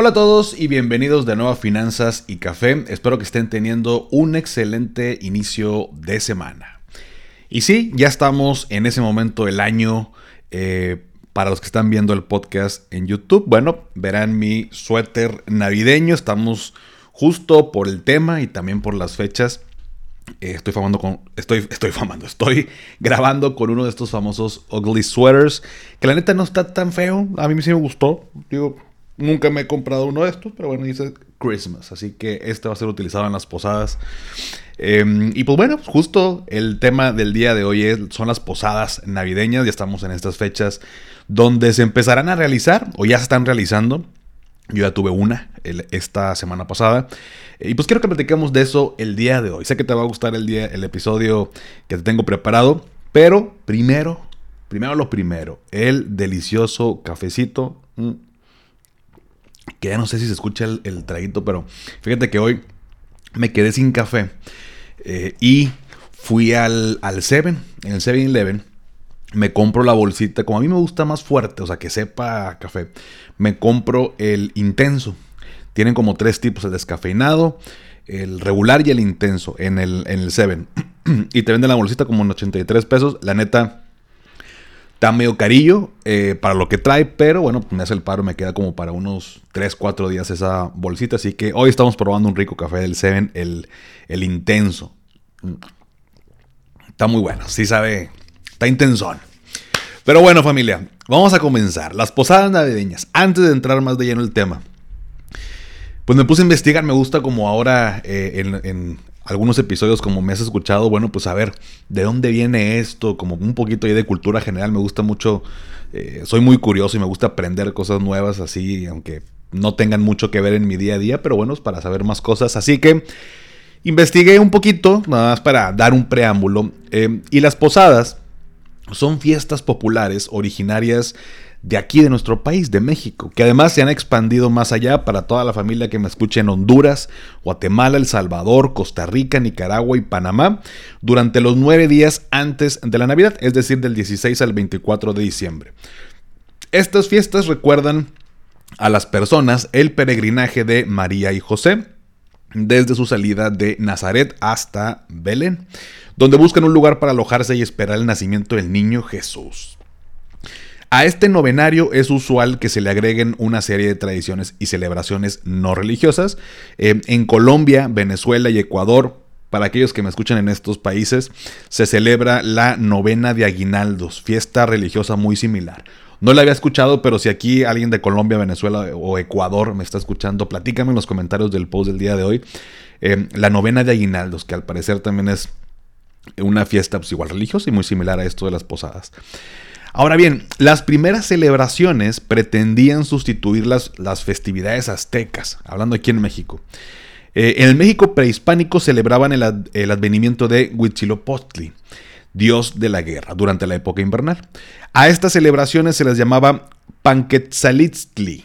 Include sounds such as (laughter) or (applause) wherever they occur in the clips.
Hola a todos y bienvenidos de nuevo a Finanzas y Café. Espero que estén teniendo un excelente inicio de semana. Y sí, ya estamos en ese momento del año. Eh, para los que están viendo el podcast en YouTube, bueno, verán mi suéter navideño. Estamos justo por el tema y también por las fechas. Eh, estoy famando con. Estoy, estoy famando. Estoy (laughs) grabando con uno de estos famosos ugly sweaters. Que la neta no está tan feo. A mí sí me gustó. Digo, Nunca me he comprado uno de estos, pero bueno, dice Christmas. Así que este va a ser utilizado en las posadas. Em, y pues bueno, justo el tema del día de hoy es, son las posadas navideñas. Ya estamos en estas fechas donde se empezarán a realizar o ya se están realizando. Yo ya tuve una esta semana pasada. Y pues quiero que platicemos de eso el día de hoy. Sé que te va a gustar el, día, el episodio que te tengo preparado. Pero primero, primero lo primero. El delicioso cafecito. Mm, que ya no sé si se escucha el, traguito, pero fíjate que hoy me quedé sin café eh, y fui al, al Seven, en el 7-Eleven, me compro la bolsita, como a mí me gusta más fuerte, o sea, que sepa café, me compro el intenso. Tienen como tres tipos, el descafeinado, el regular y el intenso en el, en el Seven. (clears throat) y te venden la bolsita como en 83 pesos. La neta, Está medio carillo eh, para lo que trae, pero bueno, me hace el paro, me queda como para unos 3, 4 días esa bolsita. Así que hoy estamos probando un rico café del Seven, el, el intenso. Está muy bueno, sí sabe, está intensón. Pero bueno familia, vamos a comenzar. Las posadas navideñas. Antes de entrar más de lleno el tema. Pues me puse a investigar, me gusta como ahora eh, en, algunos episodios como me has escuchado, bueno, pues a ver de dónde viene esto, como un poquito ahí de cultura general, me gusta mucho, eh, soy muy curioso y me gusta aprender cosas nuevas así, aunque no tengan mucho que ver en mi día a día, pero bueno, es para saber más cosas, así que investigué un poquito, nada más para dar un preámbulo, eh, y las posadas son fiestas populares originarias de aquí de nuestro país, de México, que además se han expandido más allá para toda la familia que me escuche en Honduras, Guatemala, El Salvador, Costa Rica, Nicaragua y Panamá durante los nueve días antes de la Navidad, es decir, del 16 al 24 de diciembre. Estas fiestas recuerdan a las personas el peregrinaje de María y José desde su salida de Nazaret hasta Belén, donde buscan un lugar para alojarse y esperar el nacimiento del niño Jesús. A este novenario es usual que se le agreguen una serie de tradiciones y celebraciones no religiosas. Eh, en Colombia, Venezuela y Ecuador, para aquellos que me escuchan en estos países, se celebra la novena de aguinaldos, fiesta religiosa muy similar. No la había escuchado, pero si aquí alguien de Colombia, Venezuela o Ecuador me está escuchando, platícame en los comentarios del post del día de hoy. Eh, la novena de aguinaldos, que al parecer también es una fiesta pues, igual religiosa y muy similar a esto de las posadas. Ahora bien, las primeras celebraciones pretendían sustituir las, las festividades aztecas, hablando aquí en México. Eh, en el México prehispánico celebraban el, advenimiento de Huitzilopochtli, dios de la guerra, durante la época invernal. A estas celebraciones se les llamaba Panquetzalitztli,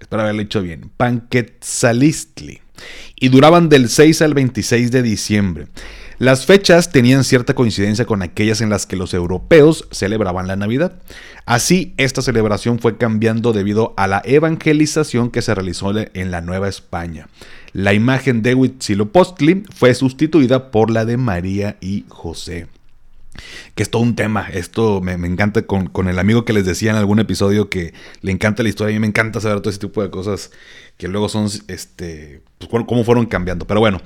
espero haberlo dicho bien, Panquetzalitztli, y duraban del 6 al 26 de diciembre. Las fechas tenían cierta coincidencia con aquellas en las que los europeos celebraban la Navidad. Así, esta celebración fue cambiando debido a la evangelización que se realizó en la Nueva España. La imagen de Huitzilopochtli fue sustituida por la de María y José que es todo un tema. Esto me, encanta con, con, el amigo que les decía en algún episodio que le encanta la historia. A mí me encanta saber todo ese tipo de cosas que luego son, este, pues, cómo fueron cambiando. Pero bueno,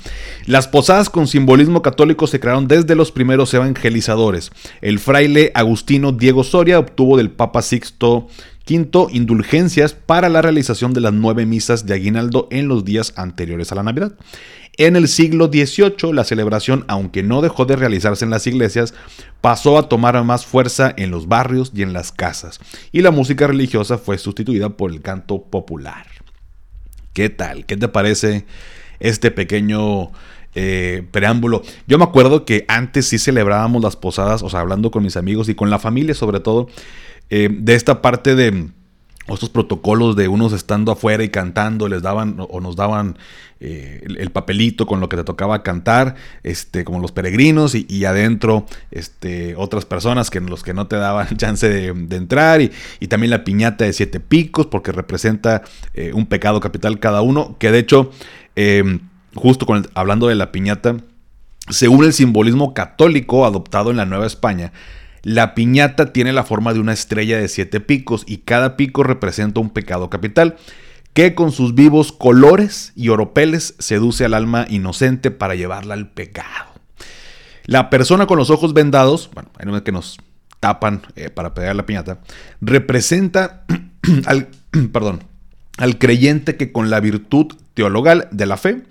las posadas con simbolismo católico se crearon desde los primeros evangelizadores. El fraile Agustino Diego Soria obtuvo del Papa Sixto V indulgencias para la realización de las nueve misas de aguinaldo en los días anteriores a la Navidad. En el siglo XVIII, la celebración, aunque no dejó de realizarse en las iglesias, pasó a tomar más fuerza en los barrios y en las casas, y la música religiosa fue sustituida por el canto popular. ¿Qué tal? ¿Qué te parece este pequeño eh, preámbulo. Yo me acuerdo que antes sí celebrábamos las posadas, o sea, hablando con mis amigos y con la familia sobre todo, eh, de esta parte de estos protocolos de unos estando afuera y cantando, les daban o nos daban eh, el, papelito con lo que te tocaba cantar, este, como los peregrinos, y, adentro este, otras personas que los que no te daban (laughs) chance de, entrar, y, también la piñata de siete picos, porque representa eh, un pecado capital cada uno, que de hecho, em, justo con hablando de la piñata, según el simbolismo católico adoptado en la Nueva España, la piñata tiene la forma de una estrella de siete picos y cada pico representa un pecado capital que con sus vivos colores y oropeles seduce al alma inocente para llevarla al pecado. La persona con los ojos vendados, bueno, hay que nos tapan eh, para pegar la piñata, representa (clears throat) al, (clears throat) perdón, al creyente que con la virtud teologal de la fe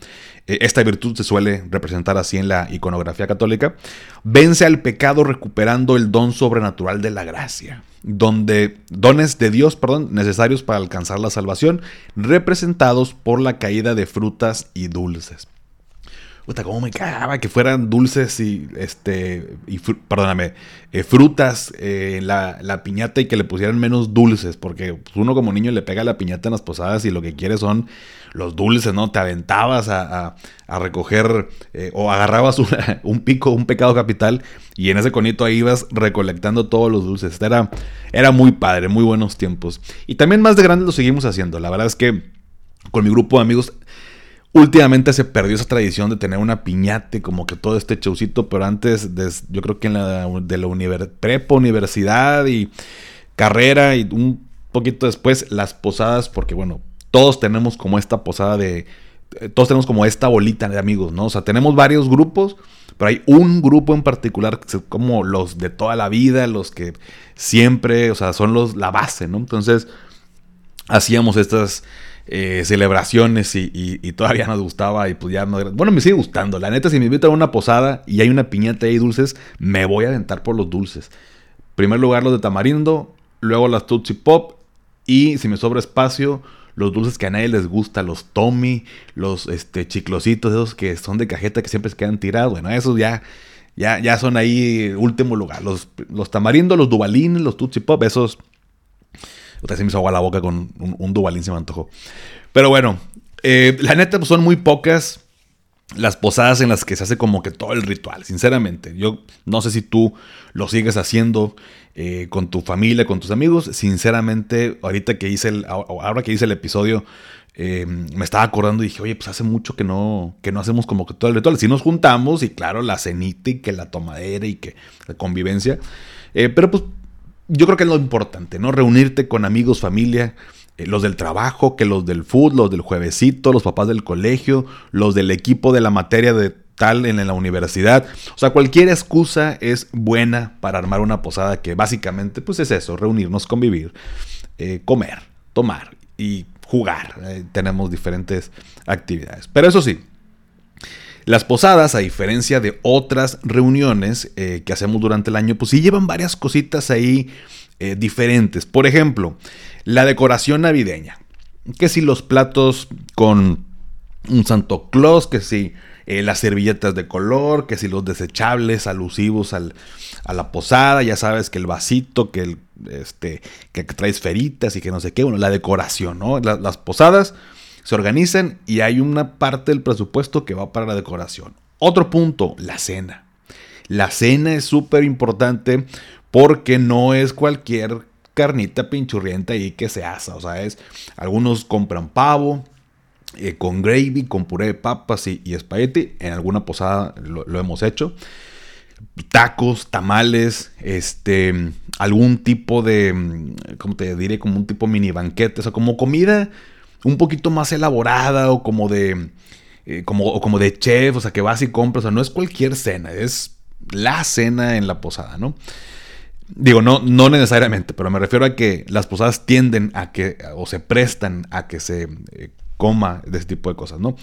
esta virtud se suele representar así en la iconografía católica, vence al pecado recuperando el don sobrenatural de la gracia, donde dones de Dios, perdón, necesarios para alcanzar la salvación, representados por la caída de frutas y dulces. Puta, cómo me cagaba que fueran dulces y, este, y perdóname, eh, frutas eh, en la, piñata y que le pusieran menos dulces, porque pues, uno como niño le pega la piñata en las posadas y lo que quiere son los dulces, ¿no? Te aventabas a, recoger eh, o agarrabas (laughs) un pico, un pecado capital y en ese conito ahí ibas recolectando todos los dulces. Era, era muy padre, muy buenos tiempos. Y también más de grande lo seguimos haciendo. La verdad es que con mi grupo de amigos Últimamente se perdió esa tradición de tener una piñate, como que todo este chaucito, pero antes, yo creo que en la, de la prepa, universidad y carrera y un poquito después las posadas, porque bueno, todos tenemos como esta posada de, eh, todos tenemos como esta bolita de amigos, ¿no? O sea, tenemos varios grupos, pero hay un grupo en particular como los de toda la vida, los que siempre, o sea, son los la base, ¿no? Entonces, hacíamos estas eh, celebraciones y, todavía nos gustaba y pues ya Bueno, me sigue gustando. La neta, si me invitan a una posada y hay una piñata y dulces, me voy a aventar por los dulces. primer lugar los de tamarindo, luego las Tootsie Pop y si me sobra espacio, los dulces que a nadie les gusta, los Tommy, los este, chiclositos, esos que son de cajeta que siempre se quedan tirados. Bueno, esos ya, ya, ya son ahí último lugar. Los, los tamarindo, los dubalines, los Tootsie Pop, esos Otra vez se me hizo agua la boca con un, un Dubalín, se me antojó. Pero bueno, eh, la neta pues, son muy pocas las posadas en las que se hace como que todo el ritual, sinceramente. Yo no sé si tú lo sigues haciendo eh, con tu familia, con tus amigos. Sinceramente, ahorita que hice el, ahora que hice el episodio, eh, me estaba acordando y dije, oye, pues hace mucho que no, que no hacemos como que todo el ritual. Si nos juntamos y claro, la cenita y que la tomadera y que la convivencia. pero pues yo creo que es lo importante, ¿no? Reunirte con amigos, familia, eh, los del trabajo, que los del food, los del juevesito, los papás del colegio, los del equipo de la materia de tal en la universidad. O sea, cualquier excusa es buena para armar una posada que básicamente pues es eso, reunirnos, convivir, eh, comer, tomar y jugar. Eh, tenemos diferentes actividades. Pero eso sí, las posadas, a diferencia de otras reuniones que hacemos durante el año, pues sí llevan varias cositas ahí diferentes. Por ejemplo, la decoración navideña. Que si los platos con un Santo Claus, que si eh, las servilletas de color, que si los desechables alusivos a la posada, ya sabes que el vasito, que, el, este, que traes feritas y que no sé qué, bueno, la decoración, ¿no? las posadas se organizan y hay una parte del presupuesto que va para la decoración. Otro punto, la cena. La cena es súper importante porque no es cualquier carnita pinchurrienta y que se asa. O sea, es, algunos compran pavo, eh, con gravy, con puré de papas y, espagueti. En alguna posada lo, hemos hecho. Tacos, tamales, este, algún tipo de, ¿cómo te diré? Como un tipo mini banquete, o sea, como comida un poquito más elaborada o como de, eh, como, o como de chef, o sea, que vas y compras, o sea, no es cualquier cena, es la cena en la posada, ¿no? Digo, no, no necesariamente, pero me refiero a que las posadas tienden a que, o se prestan a que se eh, coma de ese tipo de cosas, ¿no?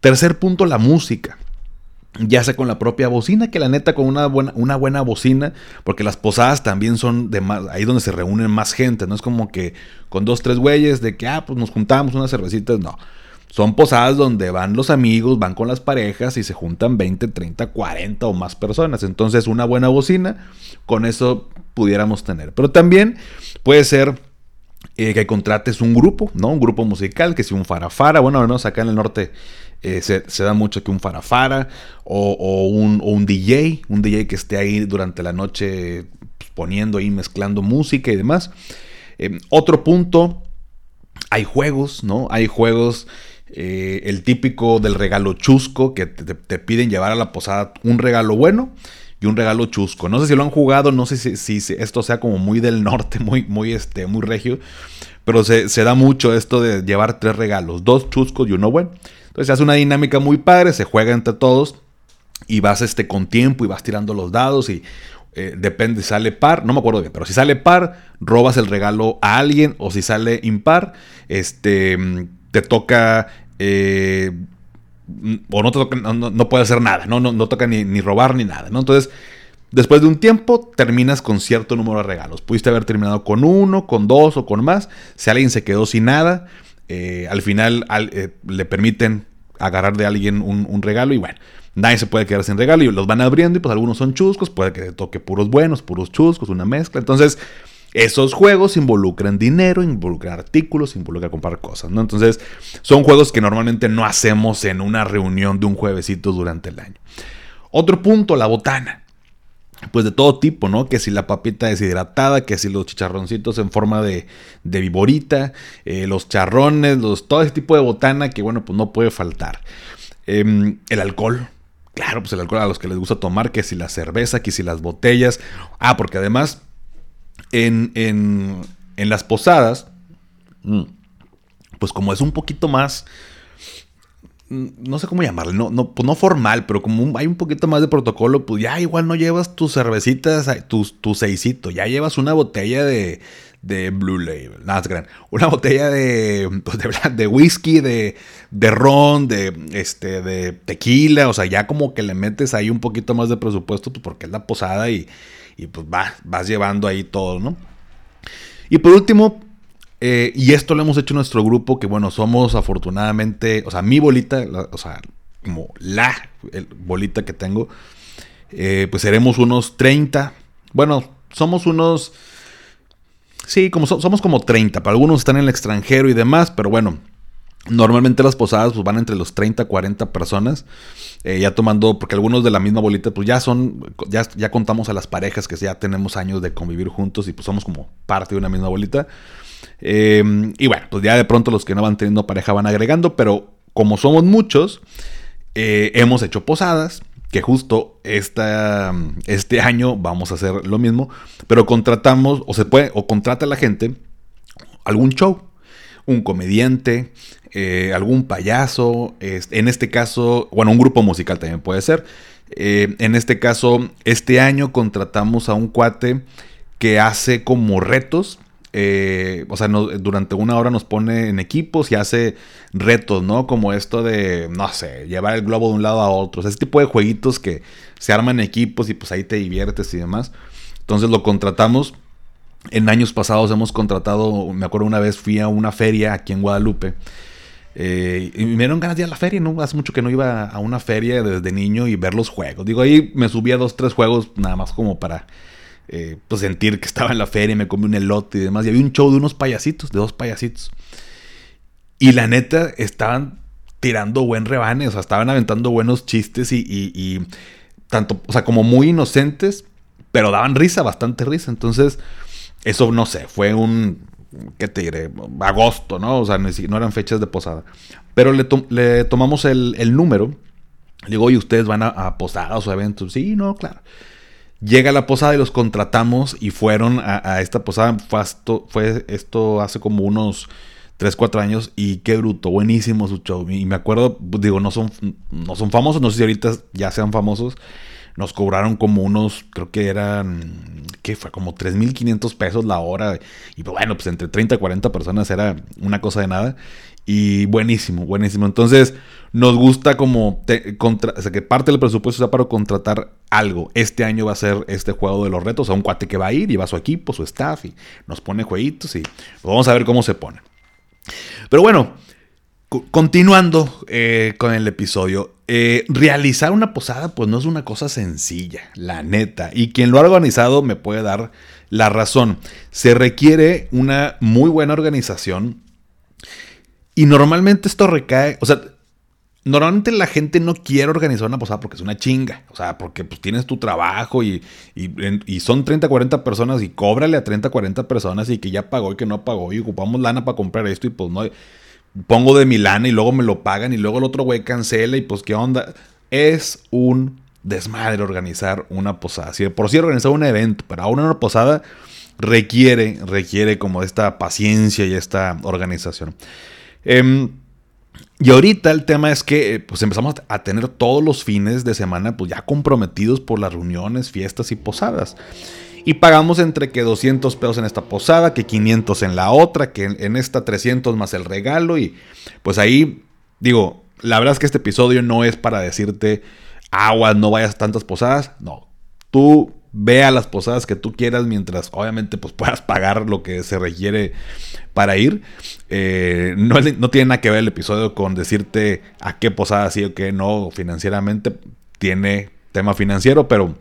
Tercer punto, la música. Ya sea con la propia bocina, que la neta con una buena, una buena bocina, porque las posadas también son de más, ahí donde se reúnen más gente, no es como que con dos, tres güeyes de que, ah, pues nos juntamos unas cervecitas, no. Son posadas donde van los amigos, van con las parejas y se juntan 20, 30, 40 o más personas. Entonces una buena bocina, con eso pudiéramos tener. Pero también puede ser eh, que contrates un grupo, ¿no? Un grupo musical, que si un farafara, bueno, al menos acá en el norte eh, se, da mucho que un farafara o, un, DJ, un DJ que esté ahí durante la noche pues, poniendo ahí, mezclando música y demás. Eh, otro punto, hay juegos, ¿no? Hay juegos eh, el típico del regalo chusco, que te, piden llevar a la posada un regalo bueno y un regalo chusco. No sé si lo han jugado, no sé si, esto sea como muy del norte, (laughs) muy, muy, este, muy regio, pero se, da mucho esto de llevar tres regalos, dos chuscos y uno bueno. Entonces hace una dinámica muy padre, se juega entre todos y vas este, con tiempo y vas tirando los dados y eh, depende, sale par, no me acuerdo bien, pero si sale par, robas el regalo a alguien o si sale impar, este te toca eh, o no, toca, no, puede hacer nada, no, no, toca ni, robar ni nada, ¿no? Entonces, después de un tiempo, terminas con cierto número de regalos. Pudiste haber terminado con uno, con dos o con más. Si alguien se quedó sin nada, eh, al final eh, le permiten agarrar de alguien un, regalo y bueno, nadie se puede quedar sin regalo y los van abriendo y pues algunos son chuscos, puede que toque puros buenos, puros chuscos, una mezcla. Entonces, esos juegos involucran dinero, involucran artículos, involucran comprar cosas, ¿no? Entonces, son juegos que normalmente no hacemos en una reunión de un juevesito durante el año. Otro punto, la botana. Pues de todo tipo, ¿no? Que si la papita deshidratada, que si los chicharroncitos en forma de, de viborita, eh, los charrones, todo ese tipo de botana que, bueno, pues no puede faltar. Em, el alcohol, Claro, pues el alcohol a los que les gusta tomar, que si la cerveza, que si las botellas. Ah, porque además en, en, las posadas, mm, pues como es un poquito más, no sé cómo llamarle, no, no, pues no formal, pero como hay un poquito más de protocolo, pues ya igual no llevas tus cervecitas, tu, tu seisito, ya llevas una botella de, de Blue Label, nada, gran, una botella de, pues de, whisky, de, de ron, de, este, de tequila, o sea, ya como que le metes ahí un poquito más de presupuesto, pues porque es la posada y, y pues va, vas llevando ahí todo, ¿no? Y por último, eh, y esto lo hemos hecho en nuestro grupo, que bueno, somos afortunadamente, o sea, mi bolita, o sea, como la bolita que tengo, eh, pues seremos unos 30. Bueno, somos unos... Sí, como somos como 30. Para algunos están en el extranjero y demás, pero bueno, Normalmente las posadas pues, van entre los 30 40 personas. Eh, ya tomando, porque algunos de la misma bolita, pues ya son, ya, ya contamos a las parejas que ya tenemos años de convivir juntos y pues somos como parte de una misma bolita. Em, y bueno, pues ya de pronto los que no van teniendo pareja van agregando, pero como somos muchos, eh, hemos hecho posadas, que justo esta, este año vamos a hacer lo mismo, pero contratamos, o se puede, o contrata a la gente algún show, un comediante, eh, algún payaso, en este caso, bueno, un grupo musical también puede ser. Eh, en este caso, este año contratamos a un cuate que hace como retos. Eh, o sea, durante una hora nos pone en equipos y hace retos, ¿no? Como esto de, no sé, llevar el globo de un lado a otro. O sea, ese tipo de jueguitos que se arman en equipos y pues ahí te diviertes y demás. Entonces lo contratamos. En años pasados hemos contratado, me acuerdo una vez fui a una feria aquí en Guadalupe eh, y me dieron ganas de ir a la feria, ¿no? Hace mucho que no iba a una feria desde niño y ver los juegos. Digo, ahí me subí a dos, tres juegos nada más como para eh, pues sentir que estaba en la feria y me comí un elote y demás. Y había un show de unos payasitos, de dos payasitos. Y la neta, estaban tirando buen rebane, o sea, estaban aventando buenos chistes y, y tanto, o sea, como muy inocentes, pero daban risa, bastante risa. Entonces, eso no sé, fue un ¿qué te diré? Agosto, ¿no? O sea, no eran fechas de posada. Pero le, tomamos el, número. Le digo, oye, ¿ustedes van a, posadas o eventos? Sí, no, claro. Llega la posada y los contratamos y fueron a, esta posada. Fue esto, hace como unos 3, 4 años y qué bruto, buenísimo su show. Y me acuerdo, digo, no son, no son famosos, no sé si ahorita ya sean famosos. Nos cobraron como unos, creo que eran que fue como 3.500 pesos la hora. Y pues bueno, pues entre 30 y 40 personas era una cosa de nada. Y buenísimo, buenísimo. Entonces, nos gusta como contra, o sea, que parte del presupuesto sea para contratar algo. Este año va a ser este juego de los retos. A un cuate que va a ir, lleva su equipo, su staff y nos pone jueguitos y vamos a ver cómo se pone. Pero bueno, Continuando eh, con el episodio, eh, realizar una posada pues no es una cosa sencilla, la neta, y quien lo ha organizado me puede dar la razón. Se requiere una muy buena organización y normalmente esto recae, o sea, normalmente la gente no quiere organizar una posada porque es una chinga. O sea, porque pues, tienes tu trabajo y, y, son 30, 40 personas y cóbrale a 30, 40 personas y que ya pagó y que no pagó y ocupamos lana para comprar esto y pues no. Pongo de mi lana y luego me lo pagan y luego el otro güey cancela y pues qué onda. Es un desmadre organizar una posada. Por sí organizar un evento, pero ahora una posada requiere, requiere como esta paciencia y esta organización. Eh, y ahorita el tema es que eh, pues empezamos a tener todos los fines de semana pues ya comprometidos por las reuniones, fiestas y posadas. Y pagamos entre que 200 pesos en esta posada, que 500 en la otra, que en, esta 300 más el regalo. Y pues ahí digo, la verdad es que este episodio no es para decirte aguas, no vayas a tantas posadas. No, tú ve a las posadas que tú quieras mientras obviamente pues (laughs) puedas pagar lo que se requiere para ir. Eh, no, no, tiene nada que ver el episodio con decirte a qué posada sí o qué no financieramente. Tiene tema financiero, pero,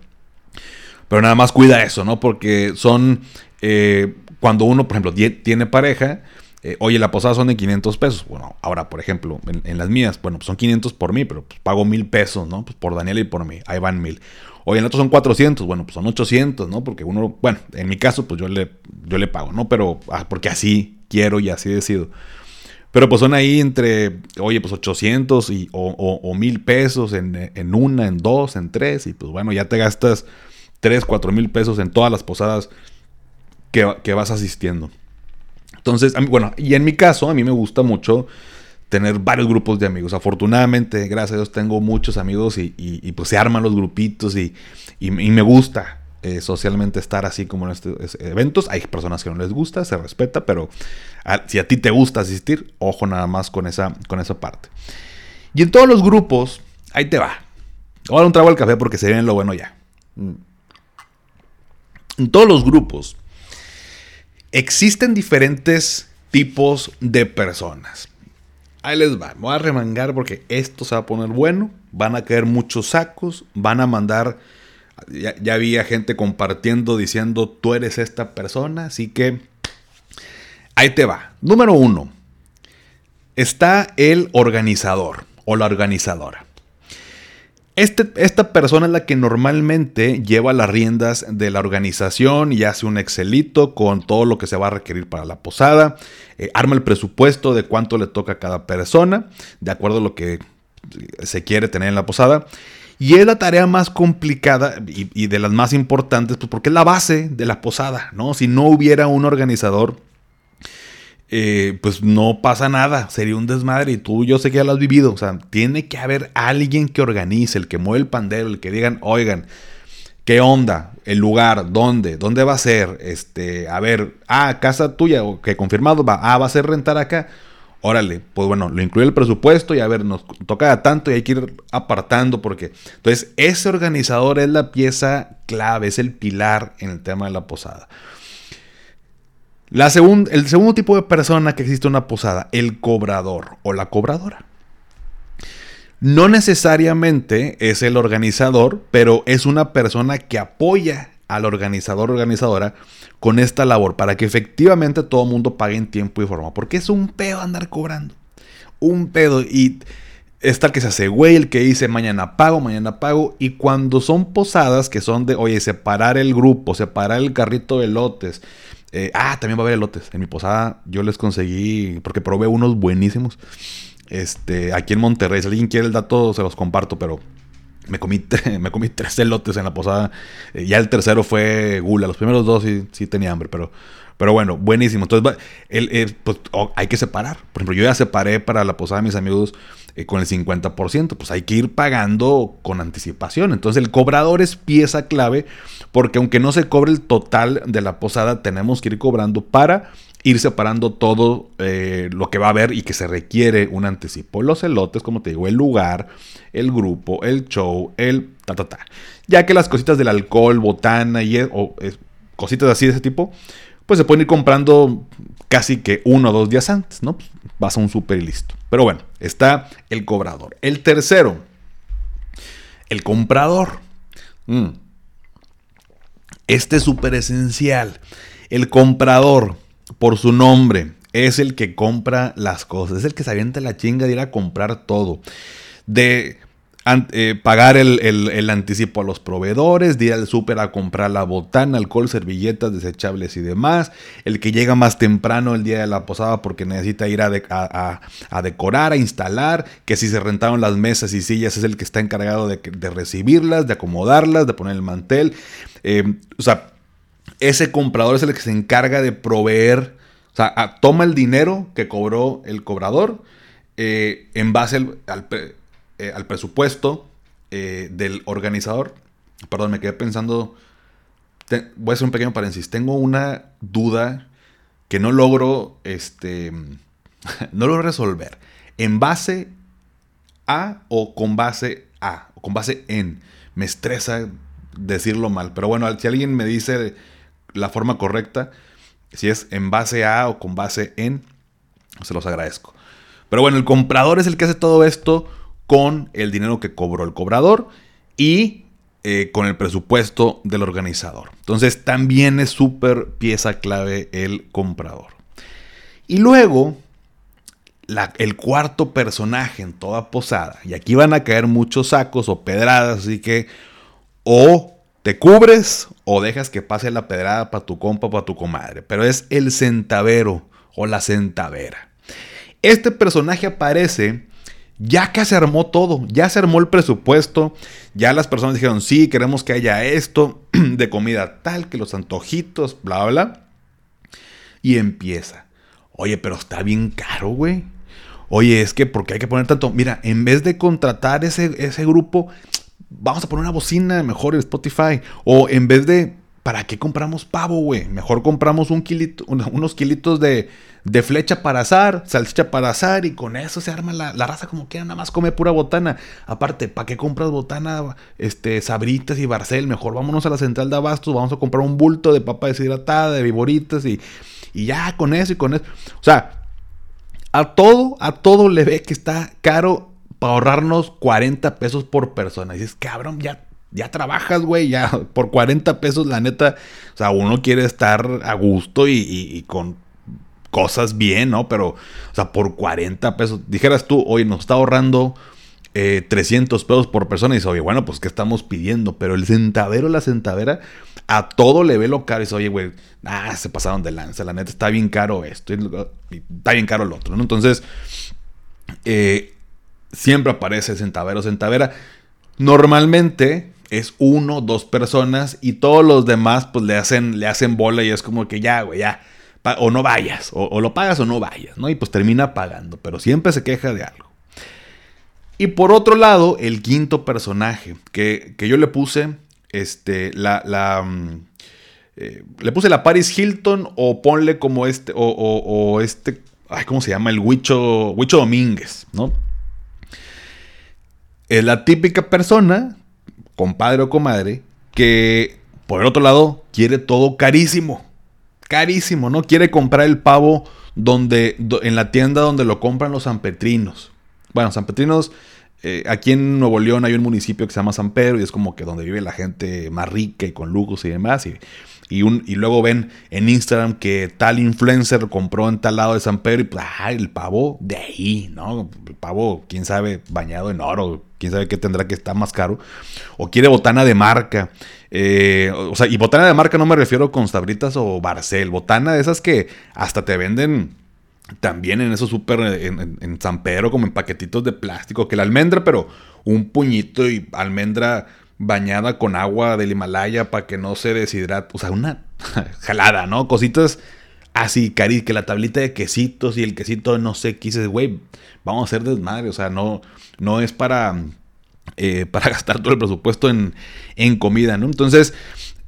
pero nada más cuida eso, ¿no? Porque son, eh, cuando uno, por ejemplo, tiene pareja, eh, oye, la posada son de 500 pesos. Bueno, ahora, por ejemplo, en, las mías, bueno, pues son 500 por mí, pero pues pago mil pesos, ¿no? Pues por Daniel y por mí, ahí van mil. Oye, en otros son 400, bueno, pues son 800, ¿no? Porque uno, bueno, en mi caso, pues yo le, yo le pago, ¿no? Pero ah, porque así quiero y así decido. Pero pues son ahí entre, oye, pues 800 y, o, mil pesos en, en, una, en dos, en tres. Y pues bueno, ya te gastas 3, 4 mil pesos en todas las posadas que, vas asistiendo. Entonces, bueno, y en mi caso, a mí me gusta mucho tener varios grupos de amigos. Afortunadamente, gracias a Dios, tengo muchos amigos y, pues se arman los grupitos y, me gusta eh, socialmente estar así como en estos eventos. Hay personas que no les gusta, se respeta, pero si a ti te gusta asistir, ojo nada más con esa, con esa parte. Y en todos los grupos, ahí te va. Voy a dar un trago al café porque se viene lo bueno ya. En todos los grupos existen diferentes tipos de personas. Ahí les va, me voy a remangar porque esto se va a poner bueno. Van a caer muchos sacos, van a mandar. Ya, ya, había gente compartiendo diciendo tú eres esta persona, así que ahí te va. Número uno, está el organizador o la organizadora. Este, esta persona es la que normalmente lleva las riendas de la organización y hace un Excelito con todo lo que se va a requerir para la posada. Eh, arma el presupuesto de cuánto le toca a cada persona, de acuerdo a lo que se quiere tener en la posada. Y es la tarea más complicada y, y de las más importantes, pues porque es la base de la posada, ¿no? Si no hubiera un organizador eh, pues no pasa nada, sería un desmadre y tú yo sé que ya lo has vivido, o sea, tiene que haber alguien que organice, el que mueve el pandero, el que digan, oigan, ¿qué onda? El lugar, ¿dónde? ¿Dónde va a ser? Este, a ver, ah, casa tuya, o que confirmado va, ah, va a ser rentar acá. Órale, pues bueno, lo incluye el presupuesto y a ver, nos toca tanto y hay que ir apartando porque entonces ese organizador es la pieza clave, es el pilar en el tema de la posada. La el segundo tipo de persona que existe en una posada, el cobrador o la cobradora. No necesariamente es el organizador, pero es una persona que apoya al organizador o organizadora con esta labor para que efectivamente todo el mundo pague en tiempo y forma. Porque es un pedo andar cobrando. Un pedo. Y está el que se hace güey, el que dice mañana pago, mañana pago. Y cuando son posadas que son de, oye, separar el grupo, separar el carrito de lotes, eh, ah, también va a haber elotes. En mi posada yo les conseguí, porque probé unos buenísimos. Este, aquí en Monterrey. Si alguien quiere el dato, se los comparto, pero me comí, (laughs) me comí tres elotes en la posada. Eh, ya el tercero fue gula. Los primeros dos sí, sí tenía hambre, pero, pero bueno, buenísimo. Entonces, el, pues, hay que separar. Por ejemplo, yo ya separé para la posada de mis amigos eh, con el 50%. Pues hay que ir pagando con anticipación. Entonces, el cobrador es pieza clave porque aunque no se cobre el total de la posada, tenemos que ir cobrando para ir separando todo eh, lo que va a haber y que se requiere un anticipo. Los elotes, como te digo, el lugar, el grupo, el show, el ta ta ta. Ya que las cositas del alcohol, botana y o, cositas así de ese tipo, pues se pueden ir comprando casi que uno o dos días antes, ¿no? Pues, vas a un súper y listo. Pero bueno, está el cobrador. El tercero, el comprador. Mm. Este es súper esencial. El comprador, por su nombre, es el que compra las cosas, es el que se avienta la chinga de ir a comprar todo. De eh, pagar el, anticipo a los proveedores, de ir al súper a comprar la botana, alcohol, servilletas desechables y demás. El que llega más temprano el día de la posada porque necesita ir a, decorar, a instalar. Que si se rentaron las mesas y sillas es el que está encargado de, recibirlas, de acomodarlas, de poner el mantel. Eh, o sea, ese comprador es el que se encarga de proveer. O sea, toma el dinero que cobró el cobrador eh, en base al eh, al presupuesto eh, del organizador. Perdón, me quedé pensando. voy a hacer un pequeño paréntesis. Tengo una duda que no logro. Este. (laughs) no logro resolver. En base a o con base a. O con base en. Me estresa decirlo mal. Pero bueno, si alguien me dice la forma correcta. Si es en base a o con base en. Se los agradezco. Pero bueno, el comprador es el que hace todo esto con el dinero que cobró el cobrador y eh, con el presupuesto del organizador. Entonces también es súper pieza clave el comprador. Y luego, el cuarto personaje en toda posada, y aquí van a caer muchos sacos o pedradas, así que o te cubres o dejas que pase la pedrada para tu compa o para tu comadre, pero es el centavero o la centavera. Este personaje aparece ya que se armó todo, ya se armó el presupuesto, ya las personas dijeron, sí, queremos que haya esto (clears throat) de comida tal, que los antojitos, bla, bla. Y empieza. Oye, pero está bien caro, güey. Oye, es que porque hay que poner tanto. Mira, en vez de contratar ese, ese grupo, vamos a poner una bocina mejor en Spotify. O en vez de ¿para qué compramos pavo, güey? Mejor compramos un kilito, unos kilitos de, flecha para azar, salchicha para azar y con eso se arma la, raza como quiera, nada más come pura botana. Aparte, ¿para qué compras botana, este, sabritas y barcel? Mejor vámonos a la central de abastos, vamos a comprar un bulto de papa deshidratada, de viboritas y, y ya con eso y con eso. O sea, a todo, a todo le ve que está caro para ahorrarnos 40 pesos por persona. Y dices, cabrón, ya ya trabajas, güey, ya (laughs) por 40 pesos, la neta. O sea, uno quiere estar a gusto y, con cosas bien, ¿no? Pero, o sea, por 40 pesos, dijeras tú, oye, nos está ahorrando 300 eh, pesos por persona. Y dice, oye, bueno, pues, ¿qué estamos pidiendo? Pero el centavero, la centavera, a todo le ve lo caro. Y dice, oye, güey, ah, se pasaron de lanza, la neta, está bien caro esto, y está bien caro el otro, ¿no? Entonces, eh, siempre aparece centavero, centavera. Normalmente es uno, dos personas y todos los demás pues le hacen, le hacen bola y es como que ya, güey, ya, o no vayas, o, lo pagas o no vayas, ¿no? Y pues termina pagando, pero siempre se queja de algo. Y por otro lado, el quinto personaje que, yo le puse, este, la, mm, eh, le puse la Paris Hilton o ponle como este, o, este, ay, ¿cómo se llama? El Huicho, Huicho Domínguez, ¿no? Es la típica persona compadre o comadre, que por el otro lado quiere todo carísimo. Carísimo, ¿no? Quiere comprar el pavo donde, en la tienda donde lo compran los sanpetrinos. Bueno, sanpetrinos, eh, aquí en Nuevo León hay un municipio que se llama San Pedro y es como que donde vive la gente más rica y con lujos y demás. Y, y, un, y luego ven en Instagram que tal influencer compró en tal lado de San Pedro y pues, ah, el pavo de ahí, ¿no? El pavo, quién sabe, bañado en oro, quién sabe qué tendrá que estar más caro. O quiere botana de marca. Eh, o sea, y botana de marca no me refiero con sabritas o Barcel, botana de esas que hasta te venden también en esos súper, en, en, San Pedro, como en paquetitos de plástico, que la almendra, pero un puñito y almendra bañada con agua del Himalaya para que no se deshidrate. O sea, una (laughs) jalada, ¿no? Cositas así, cari, que la tablita de quesitos y el quesito, no sé, quise, güey, vamos a hacer desmadre. O sea, no, no es para, eh, (laughs) para gastar todo el presupuesto en, en comida, ¿no? Entonces,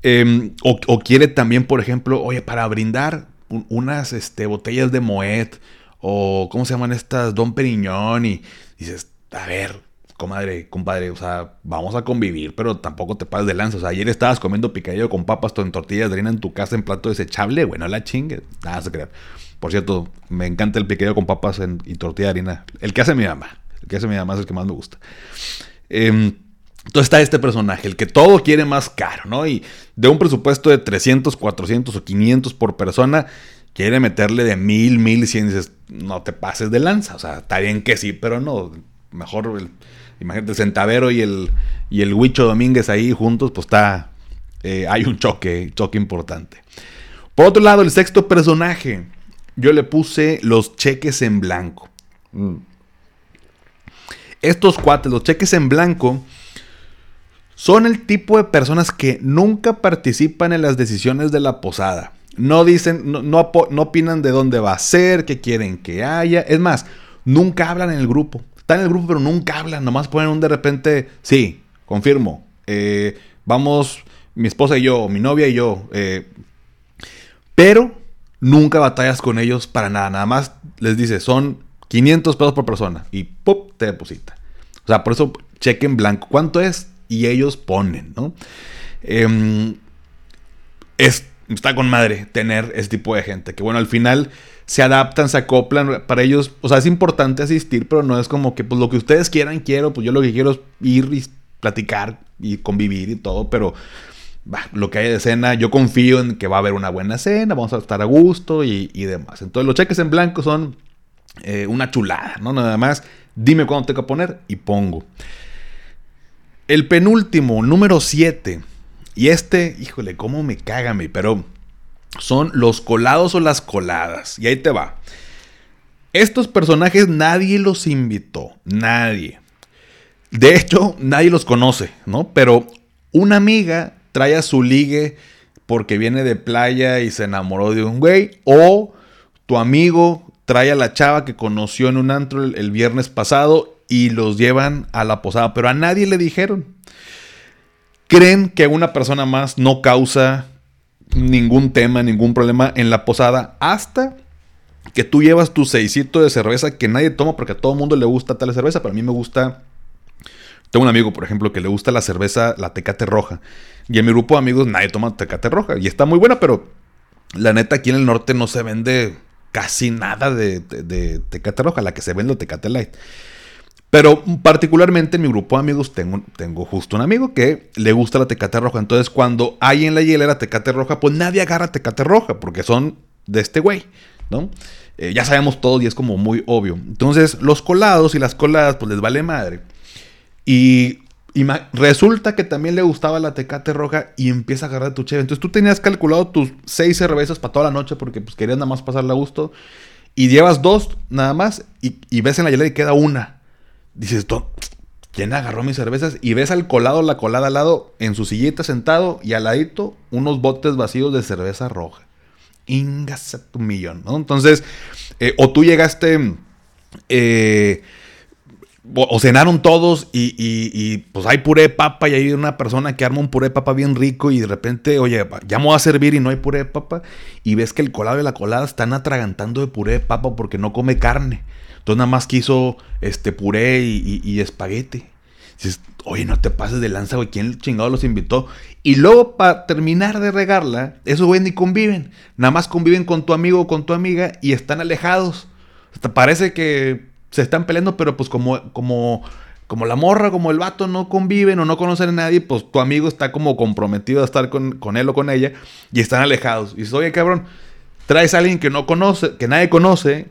em, o, quiere también, por ejemplo, oye, para brindar unas este, botellas de Moet o, ¿cómo se llaman estas? Don Periñón y dices, a ver, comadre, compadre, o sea, vamos a convivir, pero tampoco te pases de lanza. O sea, ayer estabas comiendo picadillo con papas en tortillas de harina en tu casa en plato desechable, bueno, la chingue. Nada se crean. Por cierto, me encanta el picadillo con papas y tortilla de harina. El que hace mi mamá. El que hace mi mamá es el que más me gusta. Eh, entonces está este personaje, el que todo quiere más caro, ¿no? Y de un presupuesto de 300, 400 o 500 por persona, quiere meterle de 1000, 1100. Dices, no te pases de lanza. O sea, está bien que sí, pero no. Mejor, imagínate, el Centavero y el, y el Huicho Domínguez ahí juntos, pues está. Eh, hay un choque, choque importante. Por otro lado, el sexto personaje, yo le puse los cheques en blanco. Mm. Estos cuates, los cheques en blanco son el tipo de personas que nunca participan en las decisiones de la posada. No dicen, no, no, opinan de dónde va a ser, qué quieren que haya. Es más, nunca hablan en el grupo. Están en el grupo, pero nunca hablan. Nomás ponen un de repente, sí, confirmo. Eh, vamos, mi esposa y yo, mi novia y yo. Eh, pero nunca batallas con ellos para nada. Nada más les dice, son 500 pesos por persona. Y ¡pum! te deposita. O sea, por eso cheque en blanco. ¿Cuánto es? y ellos ponen, ¿no? Em, está con madre tener ese tipo de gente, que bueno, al final se adaptan, se acoplan, para ellos, o sea, es importante asistir, pero no es como que, pues lo que ustedes quieran, quiero, pues yo lo que quiero es ir y platicar y convivir y todo, pero lo que hay de cena, yo confío en que va a haber una buena cena, vamos a estar a gusto y, demás. Entonces los cheques en blanco son eh, una chulada, ¿no? Nada más, dime cuándo tengo que poner y pongo. El penúltimo, número 7. Y este, híjole, cómo me cágame, pero son los colados o las coladas. Y ahí te va. Estos personajes nadie los invitó, nadie. De hecho, nadie los conoce, ¿no? Pero una amiga trae a su ligue porque viene de playa y se enamoró de un güey. O tu amigo trae a la chava que conoció en un antro el viernes pasado y los llevan a la posada, pero a nadie le dijeron. Creen que una persona más no causa ningún tema, ningún problema en la posada hasta que tú llevas tu seisito de cerveza que nadie toma porque a todo el mundo le gusta tal cerveza, pero a mí me gusta tengo un amigo, por ejemplo, que le gusta la cerveza, la tecate roja. Y en mi grupo de amigos nadie toma tecate roja. Y está muy buena, pero la neta aquí en el norte no se vende casi nada de, de tecate roja. La que se vende es tecate light. Pero particularmente en mi grupo de amigos tengo, tengo justo un amigo que le gusta la tecate roja. Entonces cuando hay en la hielera tecate roja, pues nadie agarra tecate roja porque son de este güey, ¿no? Eh, ya sabemos todo y es como muy obvio. Entonces los colados y las coladas pues les vale madre. Y, resulta que también le gustaba la tecate roja y empieza a agarrar tu cheve. Entonces tú tenías calculado tus seis cervezas para toda la noche porque pues querías nada más pasarla a gusto. Y llevas dos nada más y, y ves en la hielera y queda una dices, ¿quién agarró mis cervezas? Y ves al colado, la colada al lado, en su sillita sentado y al ladito unos botes vacíos de cerveza roja. Ingas tu millón, ¿no? Entonces, eh, o tú llegaste, eh, o, cenaron todos y, pues hay puré de papa y hay una persona que arma un puré de papa bien rico y de repente, oye, ya me voy a servir y no hay puré de papa y ves que el colado y la colada están atragantando de puré de papa porque no come carne. Entonces nada más quiso este puré y, espaguete. Dices, oye, no te pases de lanza, güey. ¿Quién chingado los invitó? Y luego, para terminar de regarla, esos güey ni conviven. Nada más conviven con tu amigo o con tu amiga y están alejados. Hasta parece que se están peleando, pero pues como, como, como la morra, como el vato no conviven o no conocen a nadie, pues tu amigo está como comprometido a estar con, con él o con ella y están alejados. Y dices, oye, cabrón, traes a alguien que no conoce, que nadie conoce,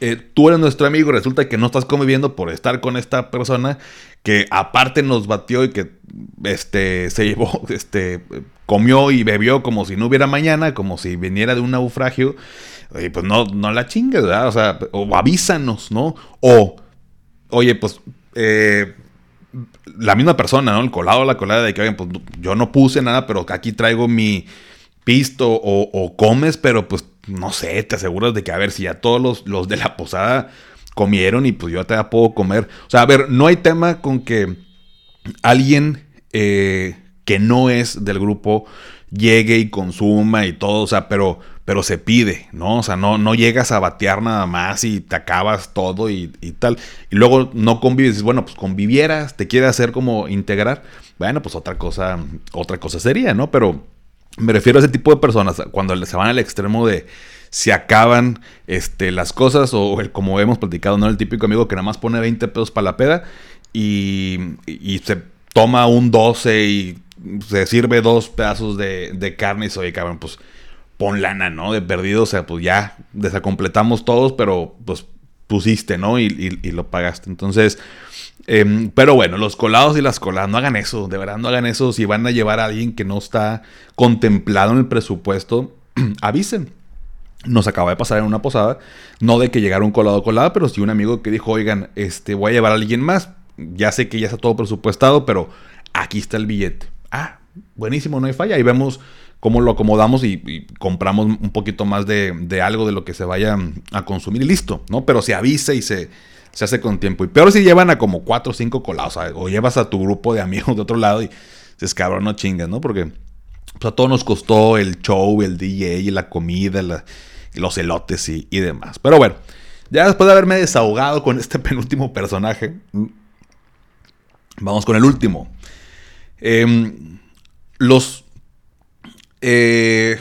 eh, tú eres nuestro amigo, resulta que no estás conviviendo por estar con esta persona que aparte nos batió y que este, se llevó, (laughs) este, comió y bebió como si no hubiera mañana, como si viniera de un naufragio. Y pues no, no la chingues, ¿verdad? O sea, o avísanos, ¿no? O, oye, pues eh, la misma persona, ¿no? El colado, la colada de que, oye, pues yo no puse nada, pero aquí traigo mi pisto o, o comes, pero pues no sé, te aseguras de que, a ver, si ya todos los, de la posada comieron y pues yo te puedo comer. O sea, a ver, no hay tema con que alguien eh, que no es del grupo llegue y consuma y todo, o sea, pero, pero se pide, ¿no? O sea, no, no llegas a batear nada más y te acabas todo y, tal. Y luego no convives, bueno, pues convivieras, te quiere hacer como integrar, bueno, pues otra cosa, otra cosa sería, ¿no? Pero me refiero a ese tipo de personas, cuando se van al extremo de se acaban este, las cosas o el, como hemos platicado, ¿no? El típico amigo que nada más pone 20 pesos para la peda y, y se toma un 12 y se sirve dos pedazos de, carne y soy cabrón, pues pon lana, ¿no? De perdido, o sea, pues ya desacompletamos todos, pero pues pusiste, ¿no? Y, lo pagaste. Entonces, em, pero bueno, los colados y las coladas, no hagan eso, de verdad no hagan eso. Si van a llevar a alguien que no está contemplado en el presupuesto, (clears throat) avisen. Nos acaba de pasar en una posada, no de que llegara un colado colada, pero sí un amigo que dijo, oigan, este, voy a llevar a alguien más. Ya sé que ya está todo presupuestado, pero aquí está el billete ah, buenísimo, no hay falla. Y vemos cómo lo acomodamos y, compramos un poquito más de, algo de lo que se vaya a consumir y listo, ¿no? Pero se avisa y se, se hace con tiempo. Y peor si llevan a como cuatro o cinco colados, o llevas a tu grupo de amigos de otro lado y dices, cabrón, no chingas, ¿no? Porque pues, a todos nos costó el show, el DJ, la comida, los elotes y, y demás. Pero bueno, ya después de haberme desahogado con este (laughs) penúltimo personaje, vamos con el último. Em, los. Eh,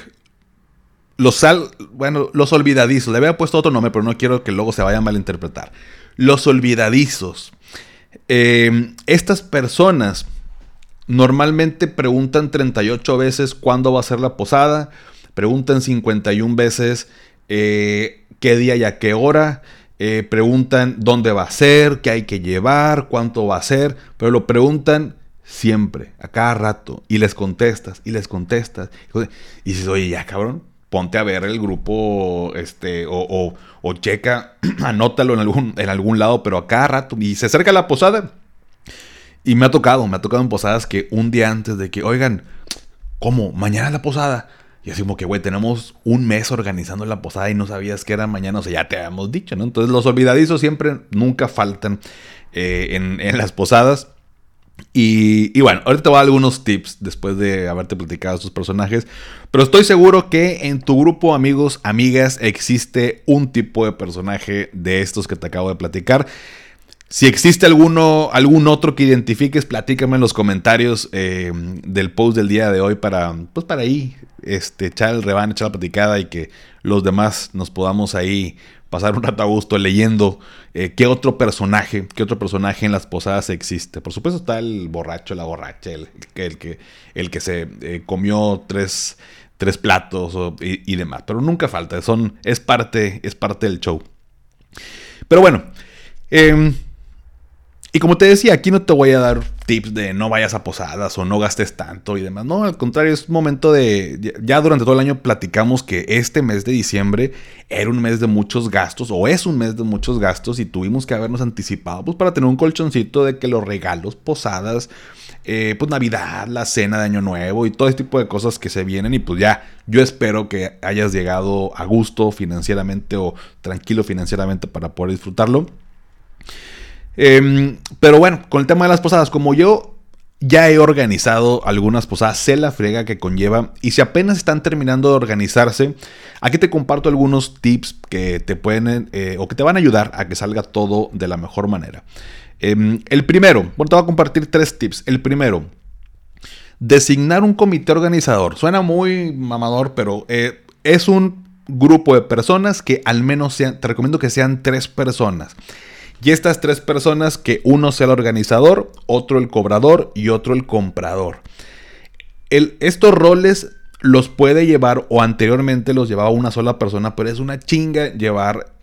los sal, bueno, los olvidadizos. Le había puesto otro nombre, pero no quiero que luego se vaya a malinterpretar. Los olvidadizos. Em, estas personas normalmente preguntan 38 veces cuándo va a ser la posada. Preguntan 51 veces eh, qué día y a qué hora. Eh, preguntan dónde va a ser, qué hay que llevar, cuánto va a ser. Pero lo preguntan Siempre, a cada rato. Y les contestas, y les contestas. Y dices, oye, ya cabrón, ponte a ver el grupo, este, o, o, checa, (clears throat) anótalo en algún, en algún lado, pero a cada rato. Y se acerca la posada. Y me ha tocado, me ha tocado en posadas que un día antes de que, oigan, ¿cómo? Mañana la posada. Y así como que, güey, tenemos un mes organizando la posada y no sabías que era mañana, o sea, ya te habíamos dicho, ¿no? Entonces los olvidadizos siempre, nunca faltan eh, en las posadas. Y, bueno, ahorita te voy a dar algunos tips después de haberte platicado estos personajes. Pero estoy seguro que en tu grupo, amigos, amigas, existe un tipo de personaje de estos que te acabo de platicar. Si existe alguno, algún otro que identifiques, platícame en los comentarios eh, del post del día de hoy para, pues para ahí, este, echar el reban, echar la platicada y que los demás nos podamos ahí pasar un rato a gusto leyendo eh, qué otro personaje, qué otro personaje en las posadas existe. Por supuesto está el borracho, la borracha, el, el que, el que se eh, comió tres, tres platos y, demás. Pero nunca falta, son, es, parte, es parte del show. Pero bueno, eh, y como te decía, aquí no te voy a dar tips de no vayas a posadas o no gastes tanto y demás. No, al contrario, es momento de... Ya durante todo el año platicamos que este mes de diciembre era un mes de muchos gastos o es un mes de muchos gastos y tuvimos que habernos anticipado pues para tener un colchoncito de que los regalos, posadas, eh, pues Navidad, la cena de Año Nuevo y todo ese tipo de cosas que se vienen y pues ya yo espero que hayas llegado a gusto financieramente o tranquilo financieramente para poder disfrutarlo. Em, pero bueno, con el tema de las posadas, como yo ya he organizado algunas posadas, sé la frega que conlleva y si apenas están terminando de organizarse, aquí te comparto algunos tips que te pueden eh, o que te van a ayudar a que salga todo de la mejor manera. Em, el primero, bueno, te voy a compartir tres tips. El primero, designar un comité organizador. Suena muy mamador, pero eh, es un grupo de personas que al menos sean, te recomiendo que sean tres personas. Y estas tres personas, que uno sea el organizador, otro el cobrador y otro el comprador. Estos roles los puede llevar o anteriormente los llevaba una sola persona, pero es una chinga llevar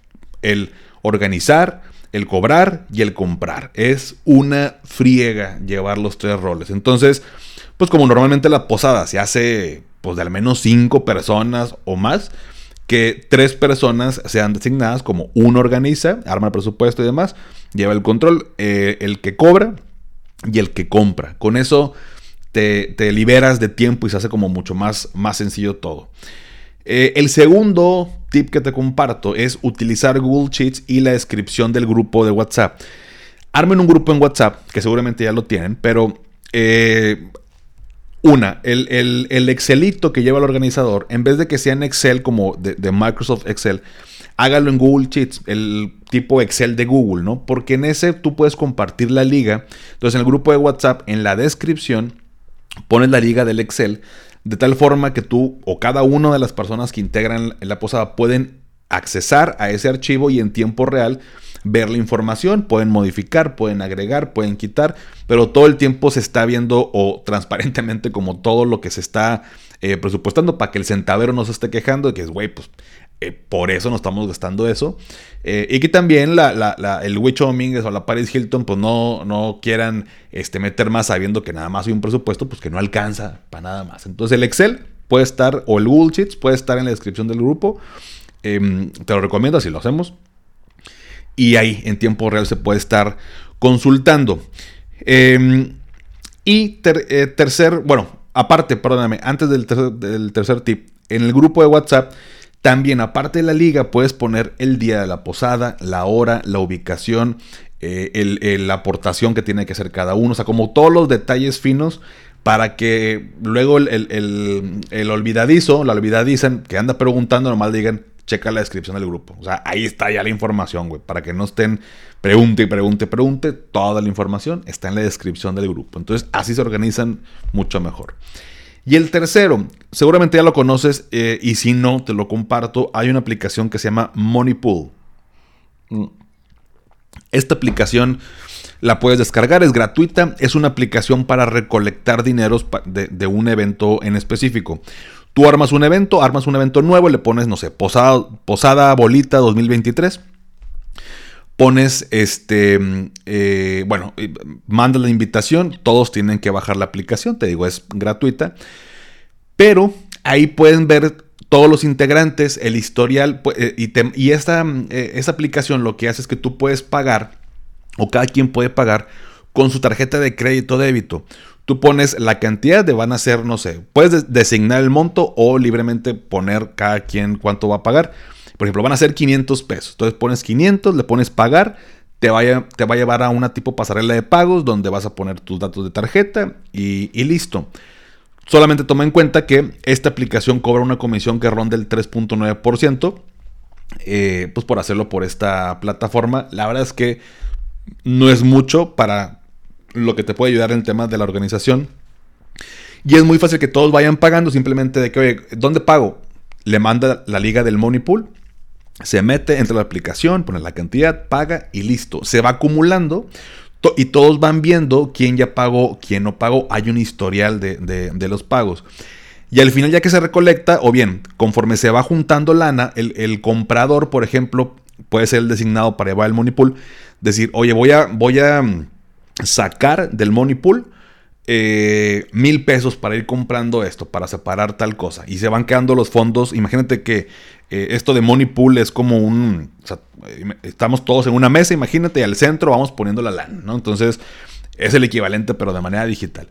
el organizar, el cobrar y el comprar. Es una friega llevar los tres roles. Entonces, pues como normalmente la posada se hace pues de al menos cinco personas o más, que tres personas sean designadas como uno organiza, arma el presupuesto y demás, lleva el control, eh, el que cobra y el que compra. Con eso te, liberas de tiempo y se hace como mucho más, más sencillo todo. Eh, el segundo tip que te comparto es utilizar Google Sheets y la descripción del grupo de WhatsApp. Armen un grupo en WhatsApp, que seguramente ya lo tienen, pero eh, una, el, el, Excelito que lleva el organizador, en vez de que sea en Excel como de, de, Microsoft Excel, hágalo en Google Sheets, el tipo Excel de Google, ¿no? Porque en ese tú puedes compartir la liga. Entonces en el grupo de WhatsApp, en la descripción, pones la liga del Excel, de tal forma que tú o cada una de las personas que integran la posada pueden accesar a ese archivo y en tiempo real ver la información, pueden modificar, pueden agregar, pueden quitar, pero todo el tiempo se está viendo o transparentemente como todo lo que se está eh, presupuestando para que el centavero no se esté quejando de que es, güey, pues eh, por eso no estamos gastando eso. Eh, y que también la, el Witch Domínguez o la Paris Hilton pues no, no quieran este, meter más sabiendo que nada más hay un presupuesto pues que no alcanza para nada más. Entonces el Excel puede estar o el Google Sheets puede estar en la descripción del grupo. Em, te lo recomiendo, así lo hacemos y ahí en tiempo real se puede estar consultando. Em, y eh, tercer, bueno, aparte, perdóname, antes del tercer, tip, en el grupo de WhatsApp, también aparte de la liga, puedes poner el día de la posada, la hora, la ubicación, eh, la aportación que tiene que hacer cada uno, o sea, como todos los detalles finos para que luego el, olvidadizo, la olvidadiza que anda preguntando, nomás digan, checa la descripción del grupo. O sea, ahí está ya la información, güey. Para que no estén pregunte y pregunte, pregunte. Toda la información está en la descripción del grupo. Entonces, así se organizan mucho mejor. Y el tercero, seguramente ya lo conoces eh, y si no, te lo comparto. Hay una aplicación que se llama Moneypool. Mm. Esta aplicación la puedes descargar, es gratuita, es una aplicación para recolectar dineros de, de un evento en específico. Tú armas un evento, armas un evento nuevo, le pones, no sé, Posada, posada Bolita 2023. Pones este, eh, bueno, manda la invitación, todos tienen que bajar la aplicación, te digo, es gratuita. Pero ahí pueden ver todos los integrantes, el historial, eh, y, esta, eh, aplicación lo que hace es que tú puedes pagar, o cada quien puede pagar, con su tarjeta de crédito débito. Tú pones la cantidad de van a ser, no sé, puedes designar el monto o libremente poner cada quien cuánto va a pagar. Por ejemplo, van a ser 500 pesos. Entonces pones 500, le pones pagar, te, vaya, te va a llevar a una tipo pasarela de pagos donde vas a poner tus datos de tarjeta y, listo. Solamente toma en cuenta que esta aplicación cobra una comisión que ronda el 3.9%. Eh, pues por hacerlo por esta plataforma. La verdad es que no es mucho para lo que te puede ayudar en temas de la organización. Y es muy fácil que todos vayan pagando simplemente de que, oye, ¿dónde pago? Le manda la liga del Money Pool, se mete, entre la aplicación, pone la cantidad, paga y listo. Se va acumulando y todos van viendo quién ya pagó, quién no pagó. Hay un historial de, los pagos. Y al final ya que se recolecta, o bien, conforme se va juntando lana, el, el comprador, por ejemplo, puede ser el designado para llevar el money pool, decir, oye, voy a sacar del money pool eh, mil pesos para ir comprando esto, para separar tal cosa. Y se van quedando los fondos. Imagínate que eh, esto de money pool es como un... estamos todos en una mesa, imagínate, y al centro vamos poniendo la lana, ¿no? Entonces es el equivalente, pero de manera digital.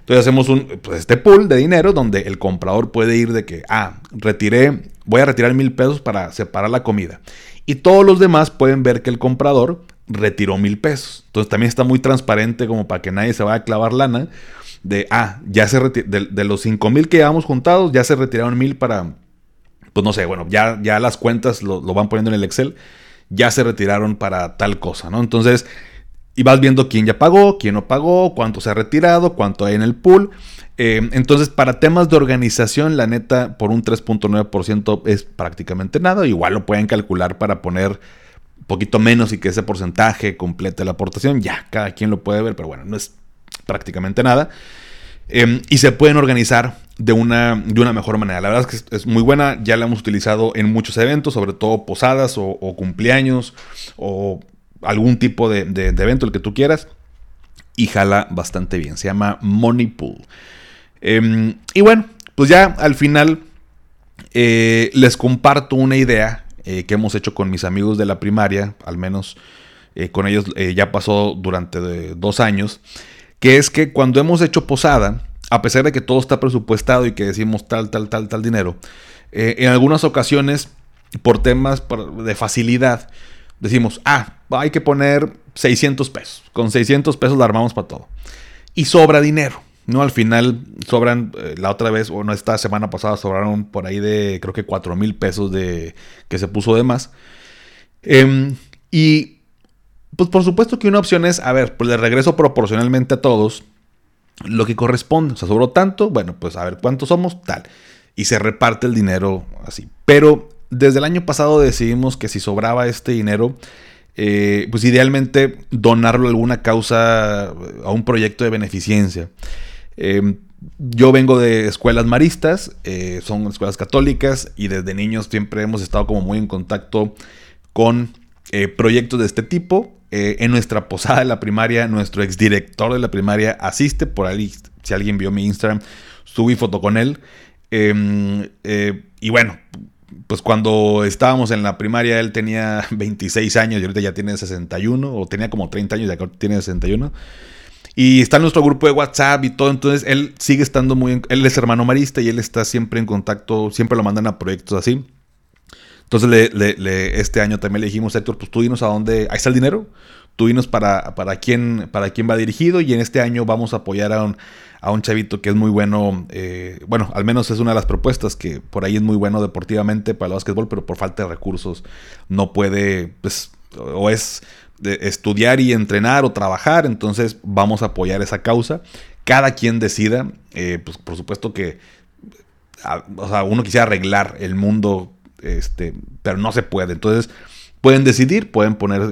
Entonces hacemos un, pues, este pool de dinero donde el comprador puede ir de que, ah, retiré, voy a retirar mil pesos para separar la comida. Y todos los demás pueden ver que el comprador retiró mil pesos. Entonces también está muy transparente como para que nadie se vaya a clavar lana. De, ah, ya se de, de, los cinco mil que llevamos juntados, ya se retiraron mil para, pues no sé, bueno, ya, ya las cuentas lo, van poniendo en el Excel, ya se retiraron para tal cosa, ¿no? Entonces, y vas viendo quién ya pagó, quién no pagó, cuánto se ha retirado, cuánto hay en el pool. Eh, entonces, para temas de organización, la neta, por un 3.9% es prácticamente nada. Igual lo pueden calcular para poner poquito menos y que ese porcentaje complete la aportación, ya, cada quien lo puede ver, pero bueno, no es prácticamente nada. Em, y se pueden organizar de una, de una mejor manera. La verdad es que es, muy buena, ya la hemos utilizado en muchos eventos, sobre todo posadas o, cumpleaños o algún tipo de, evento, el que tú quieras. Y jala bastante bien. Se llama Money Pool. Em, y bueno, pues ya al final eh, les comparto una idea eh, que hemos hecho con mis amigos de la primaria, al menos eh, con ellos eh, ya pasó durante dos años, que es que cuando hemos hecho posada, a pesar de que todo está presupuestado y que decimos tal, tal, tal, tal dinero, en algunas ocasiones, por temas de facilidad, decimos, ah, hay que poner 600 pesos. Con 600 pesos la armamos para todo. Y sobra dinero. ¿No? Al final sobran, eh, la otra vez, o no, esta semana pasada sobraron por ahí de, creo que 4 mil pesos de, que se puso de más. Em, y, pues por supuesto que una opción es, a ver, pues le regreso proporcionalmente a todos lo que corresponde. O sea, sobró tanto, bueno, pues a ver cuántos somos, tal. Y se reparte el dinero así. Pero desde el año pasado decidimos que si sobraba este dinero, eh, pues idealmente donarlo a alguna causa, a un proyecto de beneficencia. Em, yo vengo de escuelas maristas, eh, son escuelas católicas y desde niños siempre hemos estado como muy en contacto con eh, proyectos de este tipo. en nuestra posada de la primaria, nuestro exdirector de la primaria asiste, por ahí, si alguien vio mi Instagram, subí foto con él. Em, y bueno, pues cuando estábamos en la primaria él tenía (laughs) 26 años y ahorita ya tiene 61, o tenía como 30 años y ahora tiene 61. Y está en nuestro grupo de WhatsApp y todo, entonces él sigue estando muy... él es hermano marista y él está siempre en contacto, siempre lo mandan a proyectos así. Entonces le, este año también le dijimos, Héctor, pues tú dinos a dónde... Ahí está el dinero, tú dinos para, para, quién, para quién va dirigido y en este año vamos a apoyar a un, a un chavito que es muy bueno, eh, bueno, al menos es una de las propuestas que por ahí es muy bueno deportivamente para el básquetbol, pero por falta de recursos no puede, pues, o es de estudiar y entrenar o trabajar, entonces vamos a apoyar esa causa. Cada quien decida, eh, pues por supuesto que, o sea, uno quisiera arreglar el mundo, este, pero no se puede. Entonces, pueden decidir, pueden poner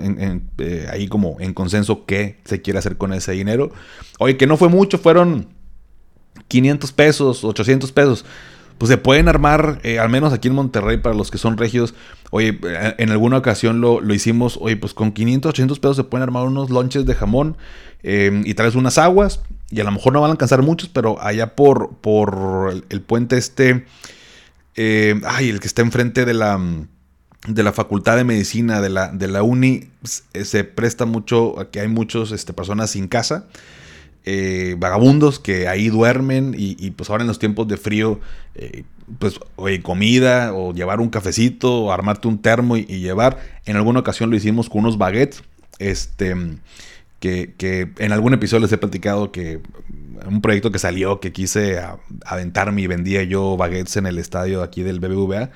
eh, ahí como en consenso qué se quiere hacer con ese dinero. Oye, que no fue mucho, fueron 500 pesos, 800 pesos. Pues se pueden armar, eh, al menos aquí en Monterrey, para los que son regios. Oye, eh, en alguna ocasión lo, hicimos. Oye, pues con 500, 800 pesos se pueden armar unos lonches de jamón eh, y traes unas aguas. Y a lo mejor no van a alcanzar muchos, pero allá por, por el, puente este. ay, el que está enfrente de la de la Facultad de Medicina de la, de la Uni se presta mucho a que hay muchas este, personas sin casa. Eh, vagabundos que ahí duermen y, pues ahora en los tiempos de frío, eh, pues oye, comida o llevar un cafecito o armarte un termo y, llevar. En alguna ocasión lo hicimos con unos baguettes, este, que, en algún episodio les he platicado que un proyecto que salió que quise aventarme y vendía yo baguettes en el estadio aquí del BBVA.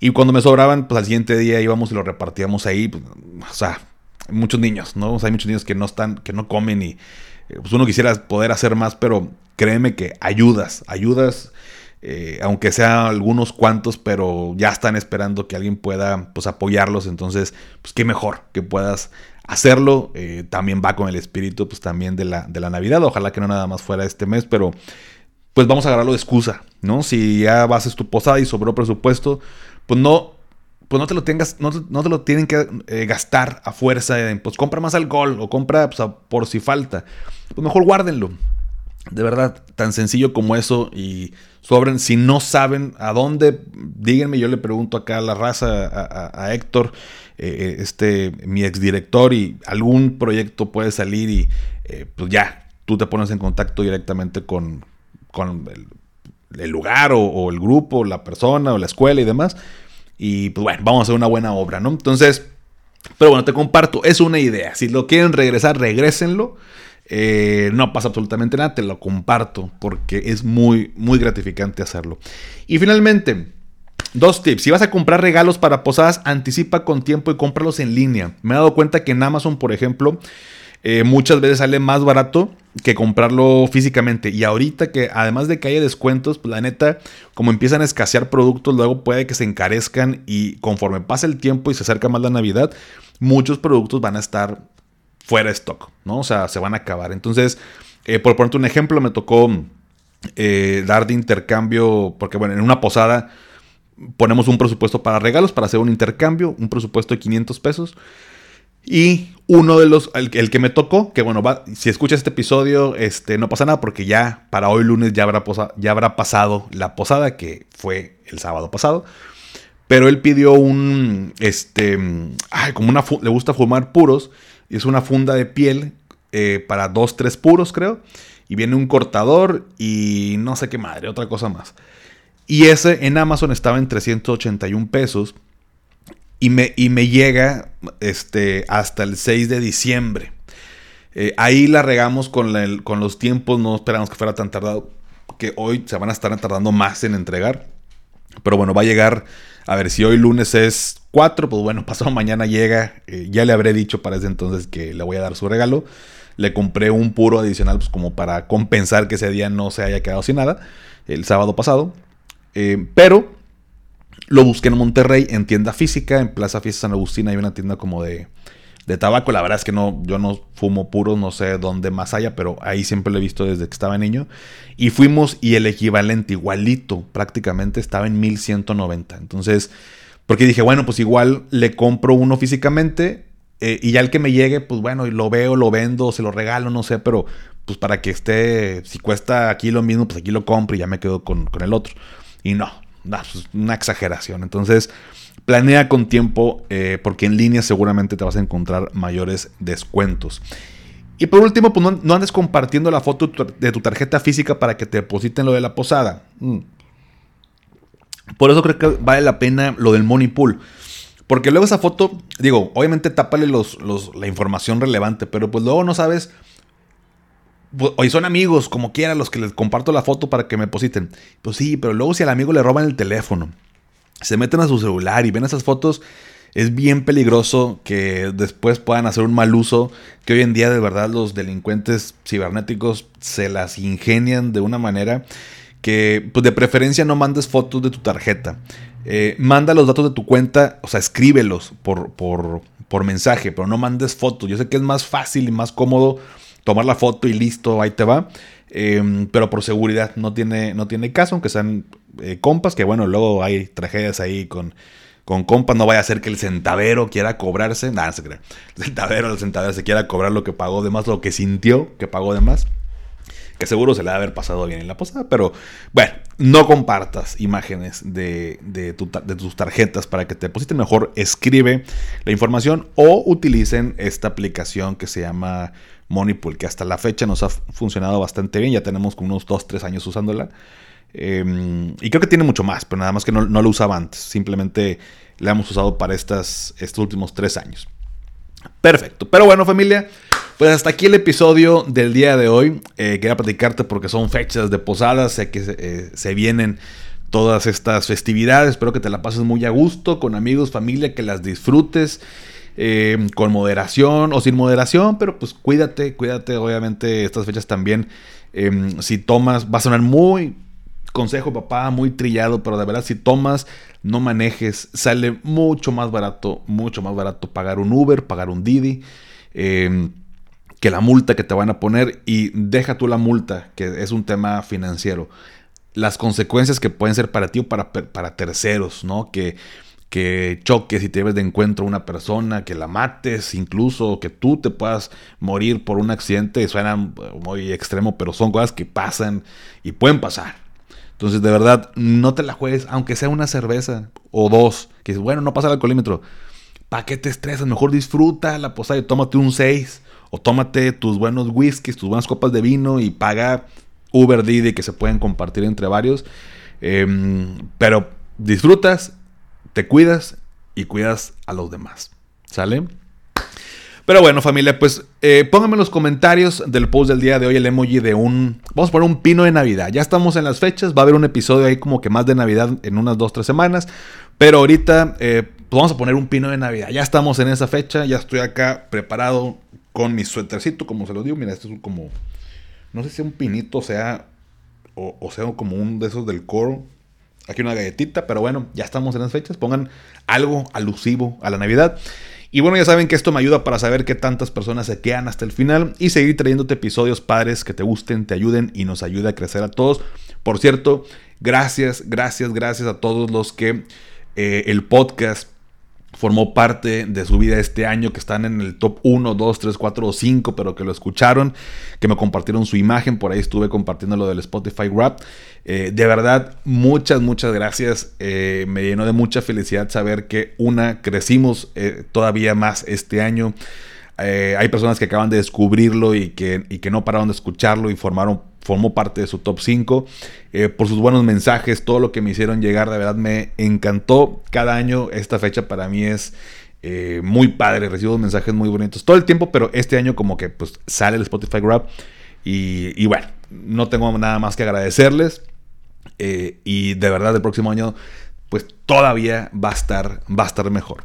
Y cuando me sobraban, pues al siguiente día íbamos y lo repartíamos ahí. Pues, o sea, muchos niños, ¿no? O sea, hay muchos niños que no están, que no comen y eh, pues uno quisiera poder hacer más, pero créeme que ayudas, ayudas, eh, aunque sea algunos cuantos, pero ya están esperando que alguien pueda pues apoyarlos, entonces pues qué mejor que puedas hacerlo, eh, también va con el espíritu pues también de la, de la Navidad, ojalá que no nada más fuera este mes, pero pues vamos a agarrarlo de excusa, ¿no? Si ya a tu posada y sobró presupuesto, pues no pues no te lo tengas, no, te lo tienen que gastar a fuerza. pues compra más alcohol o compra por si falta pues mejor guárdenlo. De verdad, tan sencillo como eso y sobren. Si no saben a dónde, díganme. Yo le pregunto acá a la raza, a, Héctor, eh, eh, este, mi exdirector, y algún proyecto puede salir y eh, pues ya, tú te pones en contacto directamente con, con el, lugar o, o, el grupo, la persona o la escuela y demás. Y pues bueno, vamos a hacer una buena obra, ¿no? Entonces, pero bueno, te comparto, es una idea. Si lo quieren regresar, regrésenlo. Eh, no pasa absolutamente nada, te lo comparto porque es muy, muy gratificante hacerlo. Y finalmente, dos tips. Si vas a comprar regalos para posadas, anticipa con tiempo y cómpralos en línea. Me he dado cuenta que en Amazon, por ejemplo, eh, muchas veces sale más barato que comprarlo físicamente. Y ahorita que además de que haya descuentos, pues la neta, como empiezan a escasear productos, luego puede que se encarezcan y conforme pasa el tiempo y se acerca más la Navidad, muchos productos van a estar fuera de stock, ¿no? O sea, se van a acabar. Entonces, eh, por ponerte un ejemplo, me tocó eh, dar de intercambio, porque bueno, en una posada ponemos un presupuesto para regalos, para hacer un intercambio, un presupuesto de 500 pesos. Y uno de los, el, que me tocó, que bueno, va, si escuchas este episodio, este, no pasa nada porque ya para hoy lunes ya habrá, ya habrá pasado la posada, que fue el sábado pasado. Pero él pidió un, este, como una, le gusta fumar puros es una funda de piel eh, para dos, tres puros, creo. Y viene un cortador y no sé qué madre, otra cosa más. Y ese en Amazon estaba en 381 pesos. Y me, y me llega este, hasta el 6 de diciembre. Eh, ahí la regamos con, con los tiempos, no esperamos que fuera tan tardado, que hoy se van a estar tardando más en entregar. Pero bueno, va a llegar, a ver, si hoy lunes es 4, pues bueno, (laughs) pasado mañana llega, eh, ya le habré dicho para ese entonces que le voy a dar su regalo. Le compré un puro adicional, pues como para compensar que ese día no se haya quedado sin nada, el sábado pasado. Eh, pero lo busqué en Monterrey, en tienda física, en Plaza Fiesta San Agustín, hay una tienda como de de tabaco. La verdad es que no, yo no fumo puro, no sé dónde más haya, pero ahí siempre lo he visto desde que estaba niño. Y fuimos y el equivalente, igualito, prácticamente estaba en 1190. Entonces, porque dije, bueno, pues igual le compro uno físicamente eh, y ya el que me llegue, pues bueno, lo veo, lo vendo, se lo regalo, no sé, pero pues para que esté, si cuesta aquí lo mismo, pues aquí lo compro y ya me quedo con, con el otro. Y no, pues una exageración. Entonces, Planea con tiempo eh, porque en línea seguramente te vas a encontrar mayores descuentos. Y por último, pues no, andes compartiendo la foto de tu tarjeta física para que te depositen lo de la posada. Mm. Por eso creo que vale la pena lo del money pool. Porque luego esa foto, digo, obviamente tápale los, la información relevante, pero pues luego no sabes. Pues, hoy son amigos, como quiera, los que les comparto la foto para que me depositen. Pues sí, pero luego si al amigo le roban el teléfono, se meten a su celular y ven esas fotos, es bien peligroso que después puedan hacer un mal uso, que hoy en día de verdad los delincuentes cibernéticos se las ingenian de una manera que pues de preferencia no mandes fotos de tu tarjeta. Eh, manda los datos de tu cuenta, o sea, escríbelos por, por, por mensaje, pero no mandes fotos. Yo sé que es más fácil y más cómodo tomar la foto y listo, ahí te va. Em, pero por seguridad no tiene, no tiene caso, aunque sean eh, compas, que bueno, luego hay tragedias ahí con, con compas, no vaya a ser que el centavero quiera cobrarse, nada, se cree, el centavero, el centavero se quiera cobrar lo que pagó de más, lo que sintió que pagó de más, que seguro se le va a haber pasado bien en la posada, pero bueno, no compartas imágenes de, de, de tus tarjetas para que te depositen, mejor escribe la información o utilicen esta aplicación que se llama Moneypool, que hasta la fecha nos ha funcionado bastante bien. Ya tenemos como unos 2, 3 años usándola. Em, y creo que tiene mucho más, pero nada más que no, lo usaba antes. Simplemente la hemos usado para estas, estos últimos 3 años. Perfecto. Pero bueno, familia, pues hasta aquí el episodio del día de hoy. Eh, quería platicarte porque son fechas de posadas. Sé que eh, se vienen todas estas festividades. Espero que te la pases muy a gusto con amigos, familia, que las disfrutes. Eh, con moderación o sin moderación, pero pues cuídate, cuídate, obviamente estas fechas también, em, si tomas, va a sonar muy consejo papá, muy trillado, pero de verdad si tomas, no manejes, sale mucho más barato, mucho más barato pagar un Uber, pagar un Didi. Em, que la multa que te van a poner y deja tú la multa, que es un tema financiero. Las consecuencias que pueden ser para ti o para, para terceros, ¿no? Que que choques y te lleves de encuentro a una persona, que la mates incluso, que tú te puedas morir por un accidente, suena muy extremo, pero son cosas que pasan y pueden pasar. Entonces, de verdad, no te la juegues, aunque sea una cerveza o dos, que bueno, no pasa el alcoholímetro. ¿Para qué te estresas? Mejor disfruta la posada y tómate un 6 o tómate tus buenos whiskies, tus buenas copas de vino y paga Uber Didi que se pueden compartir entre varios. Em, pero disfrutas te cuidas y cuidas a los demás. ¿Sale? Pero bueno, familia, pues eh, pónganme en los comentarios del post del día de hoy el emoji de un. Vamos a poner un pino de Navidad. Ya estamos en las fechas. Va a haber un episodio ahí como que más de Navidad en unas 2-3 semanas. Pero ahorita eh, pues vamos a poner un pino de Navidad. Ya estamos en esa fecha. Ya estoy acá preparado con mi suétercito, como se lo digo. Mira, esto es como. No sé si un pinito sea. O, o sea como un de esos del coro aquí una galletita, pero bueno, ya estamos en las fechas, pongan algo alusivo a la Navidad. Y bueno, ya saben que esto me ayuda para saber qué tantas personas se quedan hasta el final y seguir trayéndote episodios padres que te gusten, te ayuden y nos ayude a crecer a todos. Por cierto, gracias, gracias, gracias a todos los que eh, el podcast formó parte de su vida este año, que están en el top 1, 2, 3, 4 o 5, pero que lo escucharon, que me compartieron su imagen, por ahí estuve compartiendo lo del Spotify Rap. Eh, de verdad, muchas, muchas gracias. Eh, me llenó de mucha felicidad saber que una, crecimos eh, todavía más este año. Hay personas que acaban de descubrirlo y que, y que no pararon de escucharlo y formaron formó parte de su top 5, eh, por sus buenos mensajes, todo lo que me hicieron llegar, de verdad me encantó. Cada año esta fecha para mí es Eh, muy padre, recibo mensajes muy bonitos todo el tiempo, pero este año como que pues sale el Spotify Grab y, bueno, no tengo nada más que agradecerles eh, y de verdad el próximo año pues todavía va a estar, va a estar mejor.